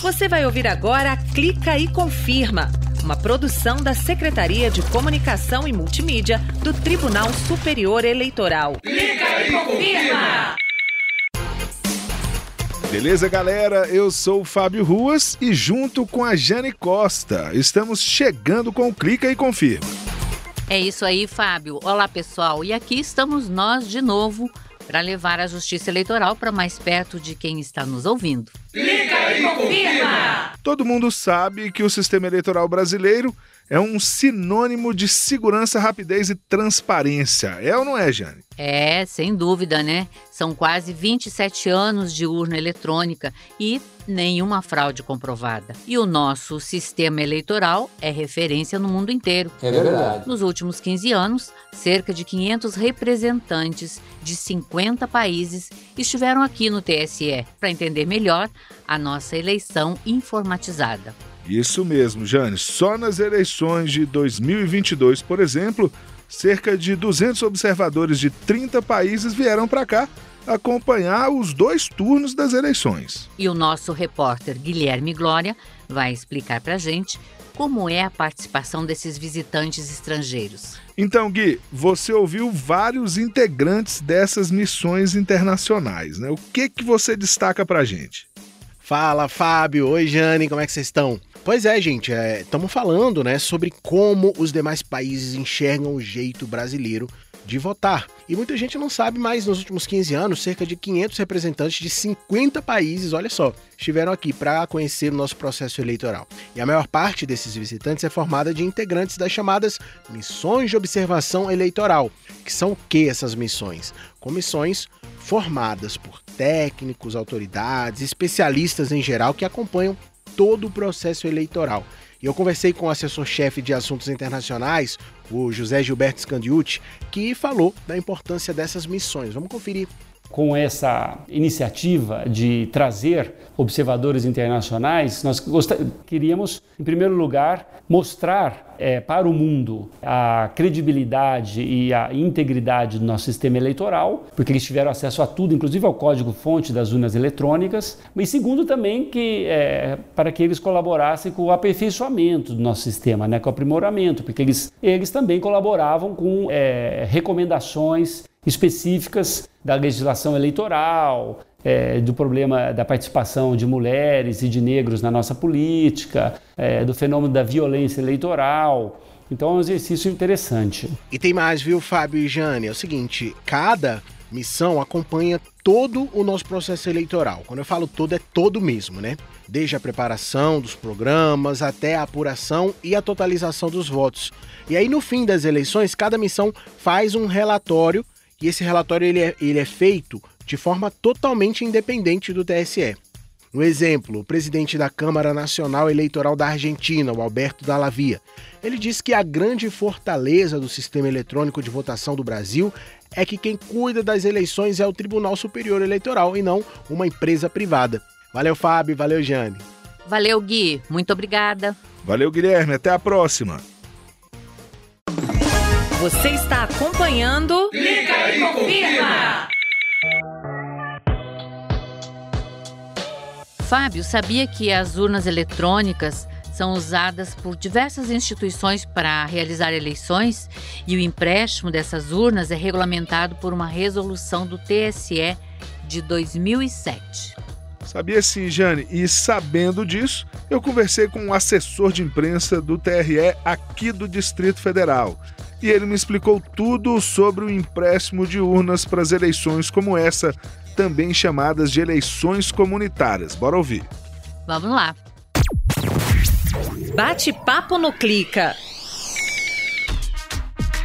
Você vai ouvir agora Clica e Confirma, uma produção da Secretaria de Comunicação e Multimídia do Tribunal Superior Eleitoral. Clica e Confirma! Beleza, galera? Eu sou o Fábio Ruas e junto com a Jane Costa, estamos chegando com o Clica e Confirma. É isso aí, Fábio. Olá, pessoal. E aqui estamos nós de novo para levar a justiça eleitoral para mais perto de quem está nos ouvindo. Clica e confirma! Todo mundo sabe que o sistema eleitoral brasileiro é um sinônimo de segurança, rapidez e transparência. É ou não é, Jane? É, sem dúvida, né? São quase 27 anos de urna eletrônica e nenhuma fraude comprovada. E o nosso sistema eleitoral é referência no mundo inteiro. É verdade. Nos últimos 15 anos, cerca de 500 representantes de 50 países estiveram aqui no TSE para entender melhor a nossa eleição informatizada. Isso mesmo, Jane. Só nas eleições de 2022, por exemplo, cerca de 200 observadores de 30 países vieram para cá acompanhar os dois turnos das eleições. E o nosso repórter Guilherme Glória vai explicar para gente como é a participação desses visitantes estrangeiros. Então, Gui, você ouviu vários integrantes dessas missões internacionais, né? O que que você destaca para gente? Fala, Fábio. Oi, Jane, como é que vocês estão? Pois é, gente, estamos é, falando né, sobre como os demais países enxergam o jeito brasileiro de votar. E muita gente não sabe, mas nos últimos 15 anos, cerca de 500 representantes de 50 países, olha só, estiveram aqui para conhecer o nosso processo eleitoral. E a maior parte desses visitantes é formada de integrantes das chamadas missões de observação eleitoral. Que são o que essas missões? Comissões formadas por técnicos, autoridades, especialistas em geral que acompanham todo o processo eleitoral. E eu conversei com o assessor-chefe de assuntos internacionais, o José Gilberto Scandiucci, que falou da importância dessas missões. Vamos conferir com essa iniciativa de trazer observadores internacionais, nós queríamos, em primeiro lugar, mostrar é, para o mundo a credibilidade e a integridade do nosso sistema eleitoral, porque eles tiveram acesso a tudo, inclusive ao código-fonte das urnas eletrônicas, e segundo também que é, para que eles colaborassem com o aperfeiçoamento do nosso sistema, né, com o aprimoramento, porque eles, eles também colaboravam com é, recomendações específicas da legislação eleitoral, é, do problema da participação de mulheres e de negros na nossa política, é, do fenômeno da violência eleitoral. Então é um exercício interessante. E tem mais, viu, Fábio e Jane? É o seguinte: cada missão acompanha todo o nosso processo eleitoral. Quando eu falo todo, é todo mesmo, né? Desde a preparação dos programas até a apuração e a totalização dos votos. E aí, no fim das eleições, cada missão faz um relatório e esse relatório ele é, ele é feito de forma totalmente independente do TSE. Um exemplo, o presidente da Câmara Nacional Eleitoral da Argentina, o Alberto Dallavia, ele disse que a grande fortaleza do sistema eletrônico de votação do Brasil é que quem cuida das eleições é o Tribunal Superior Eleitoral e não uma empresa privada. Valeu, Fábio, valeu, Jane. Valeu, Gui, muito obrigada. Valeu, Guilherme, até a próxima. Você está acompanhando. Clica e confirma! Fábio, sabia que as urnas eletrônicas são usadas por diversas instituições para realizar eleições e o empréstimo dessas urnas é regulamentado por uma resolução do TSE de 2007. Sabia sim, Jane, e sabendo disso, eu conversei com um assessor de imprensa do TRE aqui do Distrito Federal e ele me explicou tudo sobre o empréstimo de urnas para as eleições como essa, também chamadas de eleições comunitárias. Bora ouvir. Vamos lá. Bate-papo no Clica.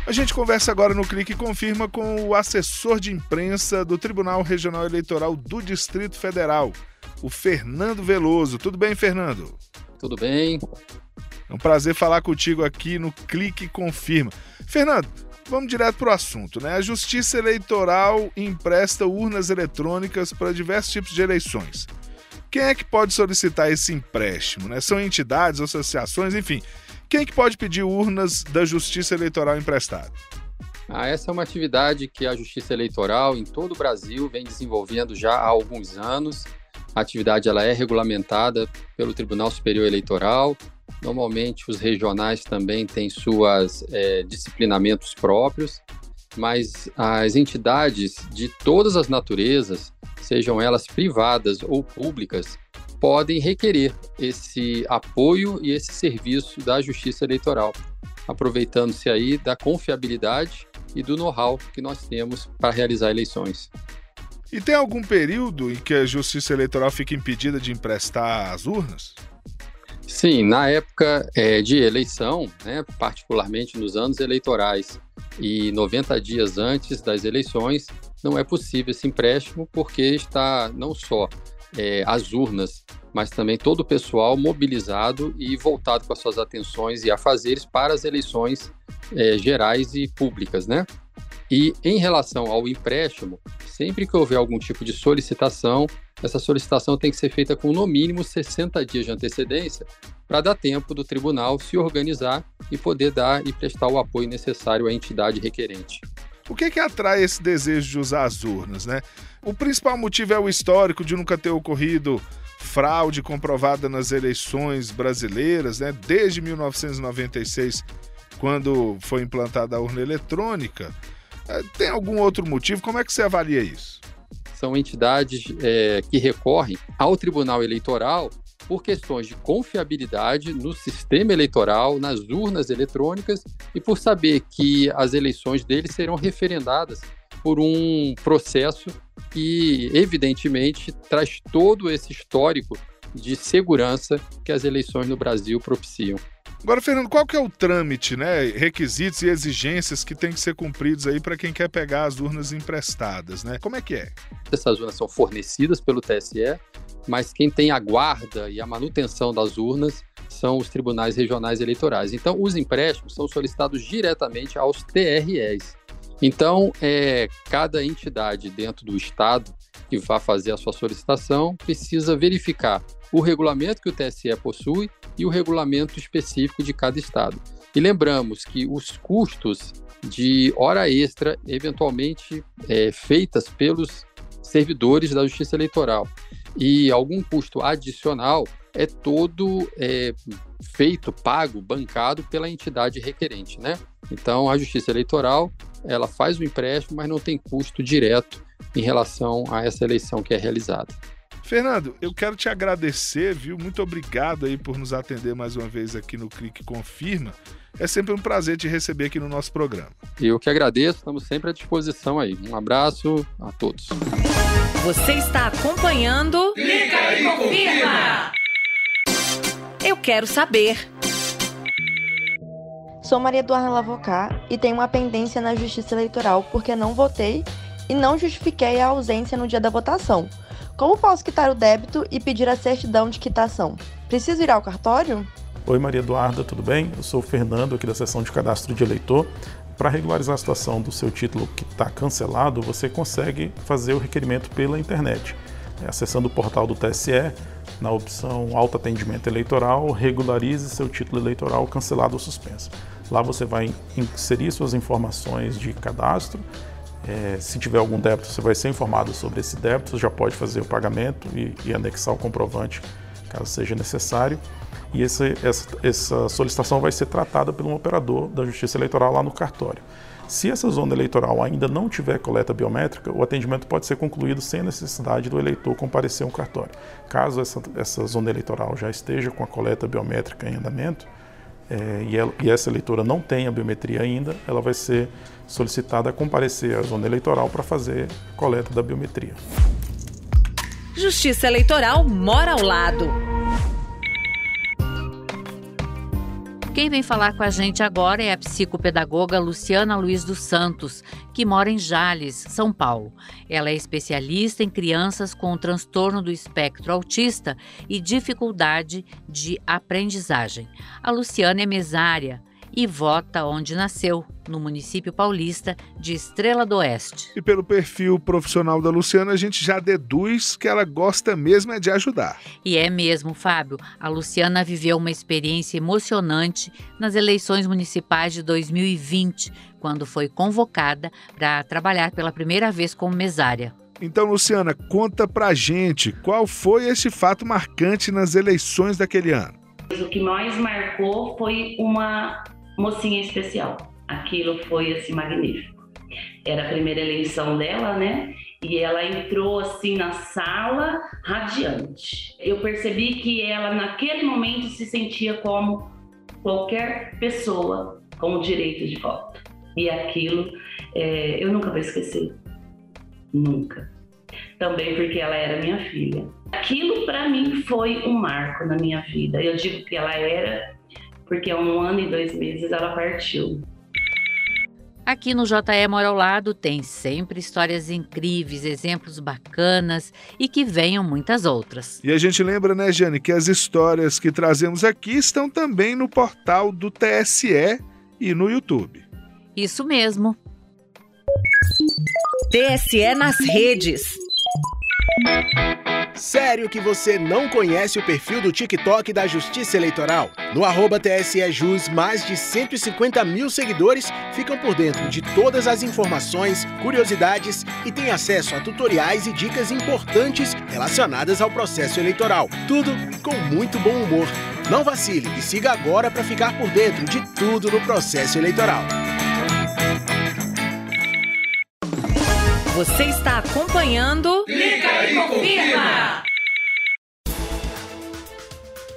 A gente conversa agora no Clique e confirma com o assessor de imprensa do Tribunal Regional Eleitoral do Distrito Federal, o Fernando Veloso. Tudo bem, Fernando? Tudo bem. É um prazer falar contigo aqui no Clique Confirma. Fernando, vamos direto para o assunto, né? A Justiça Eleitoral empresta urnas eletrônicas para diversos tipos de eleições. Quem é que pode solicitar esse empréstimo? Né? São entidades, associações, enfim. Quem é que pode pedir urnas da Justiça Eleitoral emprestada? Ah, essa é uma atividade que a Justiça Eleitoral em todo o Brasil vem desenvolvendo já há alguns anos A atividade ela é regulamentada pelo Tribunal Superior Eleitoral. Normalmente, os regionais também têm suas é, disciplinamentos próprios, mas as entidades de todas as naturezas, sejam elas privadas ou públicas, podem requerer esse apoio e esse serviço da Justiça Eleitoral, aproveitando-se aí da confiabilidade e do know-how que nós temos para realizar eleições. E tem algum período em que a Justiça Eleitoral fica impedida de emprestar as urnas? Sim, na época é, de eleição, né, particularmente nos anos eleitorais e 90 dias antes das eleições, não é possível esse empréstimo porque está não só é, as urnas, mas também todo o pessoal mobilizado e voltado com as suas atenções e afazeres para as eleições é, gerais e públicas, né? E em relação ao empréstimo, sempre que houver algum tipo de solicitação, essa solicitação tem que ser feita com no mínimo 60 dias de antecedência para dar tempo do tribunal se organizar e poder dar e prestar o apoio necessário à entidade requerente. O que, que atrai esse desejo de usar as urnas, né? O principal motivo é o histórico de nunca ter ocorrido fraude comprovada nas eleições brasileiras, né? Desde 1996, quando foi implantada a urna eletrônica. É, tem algum outro motivo? Como é que você avalia isso? São entidades é, que recorrem ao Tribunal Eleitoral por questões de confiabilidade no sistema eleitoral, nas urnas eletrônicas e por saber que as eleições deles serão referendadas por um processo que, evidentemente, traz todo esse histórico de segurança que as eleições no Brasil propiciam. Agora, Fernando, qual que é o trâmite, né? Requisitos e exigências que tem que ser cumpridos aí para quem quer pegar as urnas emprestadas, né? Como é que é? Essas urnas são fornecidas pelo TSE, mas quem tem a guarda e a manutenção das urnas são os tribunais regionais eleitorais. Então, os empréstimos são solicitados diretamente aos TREs. Então, é, cada entidade dentro do Estado que vá fazer a sua solicitação precisa verificar o regulamento que o TSE possui e o regulamento específico de cada estado. E lembramos que os custos de hora extra, eventualmente é, feitas pelos servidores da Justiça Eleitoral, e algum custo adicional é todo é, feito, pago, bancado pela entidade requerente, né? Então, a Justiça Eleitoral, ela faz o empréstimo, mas não tem custo direto em relação a essa eleição que é realizada. Fernando, eu quero te agradecer, viu? Muito obrigado aí por nos atender mais uma vez aqui no Clique Confirma. É sempre um prazer te receber aqui no nosso programa. Eu que agradeço, estamos sempre à disposição aí. Um abraço a todos. Você está acompanhando. Clica e confirma! Eu quero saber. Sou Maria Eduarda Lavocá e tenho uma pendência na Justiça Eleitoral porque não votei e não justifiquei a ausência no dia da votação. Como posso quitar o débito e pedir a certidão de quitação? Preciso ir ao cartório? Oi, Maria Eduarda, tudo bem? Eu sou o Fernando, aqui da seção de cadastro de eleitor. Para regularizar a situação do seu título que está cancelado, você consegue fazer o requerimento pela internet. É, acessando o portal do TSE, na opção Autoatendimento Eleitoral, regularize seu título eleitoral cancelado ou suspenso. Lá você vai inserir suas informações de cadastro é, se tiver algum débito, você vai ser informado sobre esse débito, você já pode fazer o pagamento e, e anexar o comprovante caso seja necessário. E esse, essa, essa, solicitação vai ser tratada por um operador da Justiça Eleitoral lá no cartório. Se essa zona eleitoral ainda não tiver coleta biométrica, o atendimento pode ser concluído sem a necessidade do eleitor comparecer ao cartório. Caso essa, essa zona eleitoral já esteja com a coleta biométrica em andamento, é, e, ela, e, essa eleitora não tem a biometria ainda, ela vai ser solicitada a comparecer à zona eleitoral para fazer coleta da biometria. Justiça Eleitoral mora ao lado. Quem vem falar com a gente agora é a psicopedagoga Luciana Luiz dos Santos, que mora em Jales, São Paulo. Ela é especialista em crianças com transtorno do espectro autista e dificuldade de aprendizagem. A Luciana é mesária e vota onde nasceu, no município paulista de Estrela do Oeste. E pelo perfil profissional da Luciana, a gente já deduz que ela gosta mesmo é de ajudar. E é mesmo, Fábio. A Luciana viveu uma experiência emocionante nas eleições municipais de 2020, quando foi convocada para trabalhar pela primeira vez como mesária. Então, Luciana, conta pra gente qual foi esse fato marcante nas eleições daquele ano. O que mais marcou foi uma mocinha especial. Aquilo foi assim magnífico. Era a primeira eleição dela, né? E ela entrou assim na sala radiante. Eu percebi que ela naquele momento se sentia como qualquer pessoa com o direito de voto. E aquilo é, eu nunca vou esquecer. Nunca. Também porque ela era minha filha. Aquilo para mim foi um marco na minha vida. Eu digo que ela era porque há um ano e dois meses ela partiu. Aqui no JE Mora ao Lado tem sempre histórias incríveis, exemplos bacanas e que venham muitas outras. E a gente lembra, né, Jane, que as histórias que trazemos aqui estão também no portal do TSE e no YouTube. Isso mesmo. TSE nas redes. Sério que você não conhece o perfil do TikTok da Justiça Eleitoral? No arroba TSEJus, mais de 150 mil seguidores ficam por dentro de todas as informações, curiosidades e têm acesso a tutoriais e dicas importantes relacionadas ao processo eleitoral. Tudo com muito bom humor. Não vacile e siga agora para ficar por dentro de tudo no processo eleitoral. Você está acompanhando. Clica e confirma!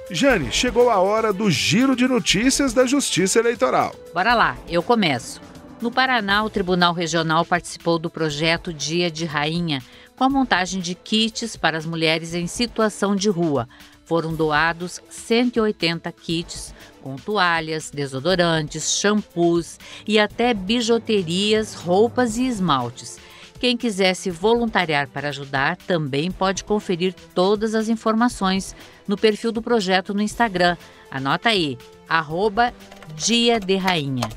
Jane, chegou a hora do giro de notícias da Justiça Eleitoral. Bora lá, eu começo. No Paraná, o Tribunal Regional participou do projeto Dia de Rainha, com a montagem de kits para as mulheres em situação de rua. Foram doados 180 kits com toalhas, desodorantes, shampoos e até bijuterias, roupas e esmaltes. Quem quiser se voluntariar para ajudar também pode conferir todas as informações no perfil do projeto no Instagram. Anota aí, arroba Dia de Rainha.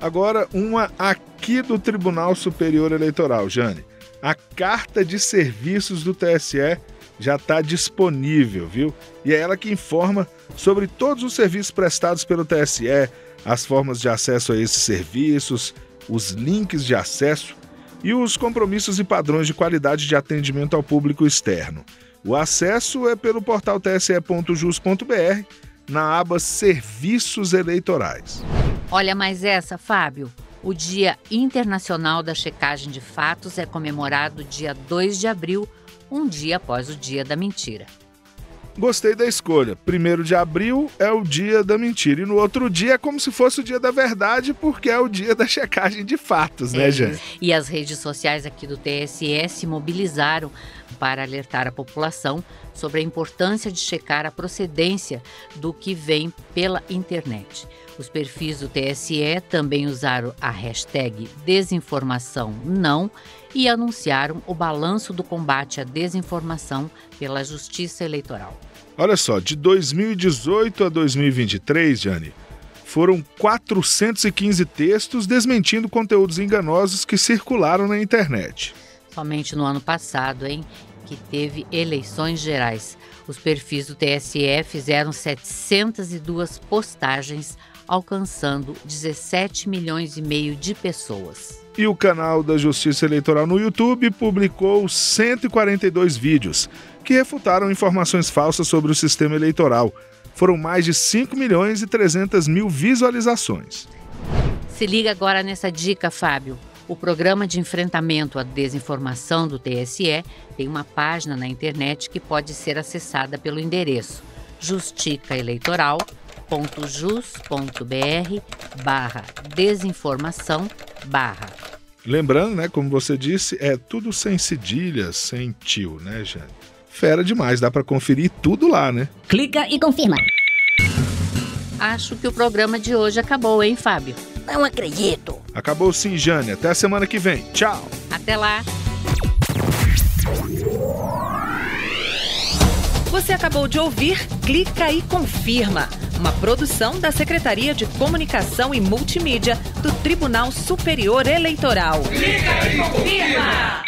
Agora, uma aqui do Tribunal Superior Eleitoral, Jane. A carta de serviços do TSE já está disponível, viu? E é ela que informa sobre todos os serviços prestados pelo TSE, as formas de acesso a esses serviços, os links de acesso e os compromissos e padrões de qualidade de atendimento ao público externo. O acesso é pelo portal tse.jus.br na aba Serviços Eleitorais. Olha mais essa, Fábio. O Dia Internacional da Checagem de Fatos é comemorado dia 2 de abril, um dia após o Dia da Mentira. Gostei da escolha. Primeiro de abril é o dia da mentira. E no outro dia é como se fosse o dia da verdade, porque é o dia da checagem de fatos, né, é, gente? E as redes sociais aqui do TSE se mobilizaram para alertar a população sobre a importância de checar a procedência do que vem pela internet. Os perfis do TSE também usaram a hashtag desinformação não e anunciaram o balanço do combate à desinformação pela Justiça Eleitoral. Olha só, de 2018 a 2023, Jane, foram 415 textos desmentindo conteúdos enganosos que circularam na internet. Somente no ano passado, hein, que teve eleições gerais. Os perfis do TSE fizeram 702 postagens, alcançando 17 milhões e meio de pessoas. E o canal da Justiça Eleitoral no YouTube publicou 142 vídeos que refutaram informações falsas sobre o sistema eleitoral. Foram mais de 5 milhões e 300 mil visualizações. Se liga agora nessa dica, Fábio. O programa de enfrentamento à desinformação do TSE tem uma página na internet que pode ser acessada pelo endereço justicaeleitoral.jus.br barra desinformação barra. Lembrando, né, como você disse, é tudo sem cedilha, sem tio, né, Jane? fera demais, dá para conferir tudo lá, né? Clica e confirma. Acho que o programa de hoje acabou, hein, Fábio? Não acredito. Acabou sim, Jane. Até a semana que vem. Tchau. Até lá. Você acabou de ouvir Clica e Confirma, uma produção da Secretaria de Comunicação e Multimídia do Tribunal Superior Eleitoral. E confirma!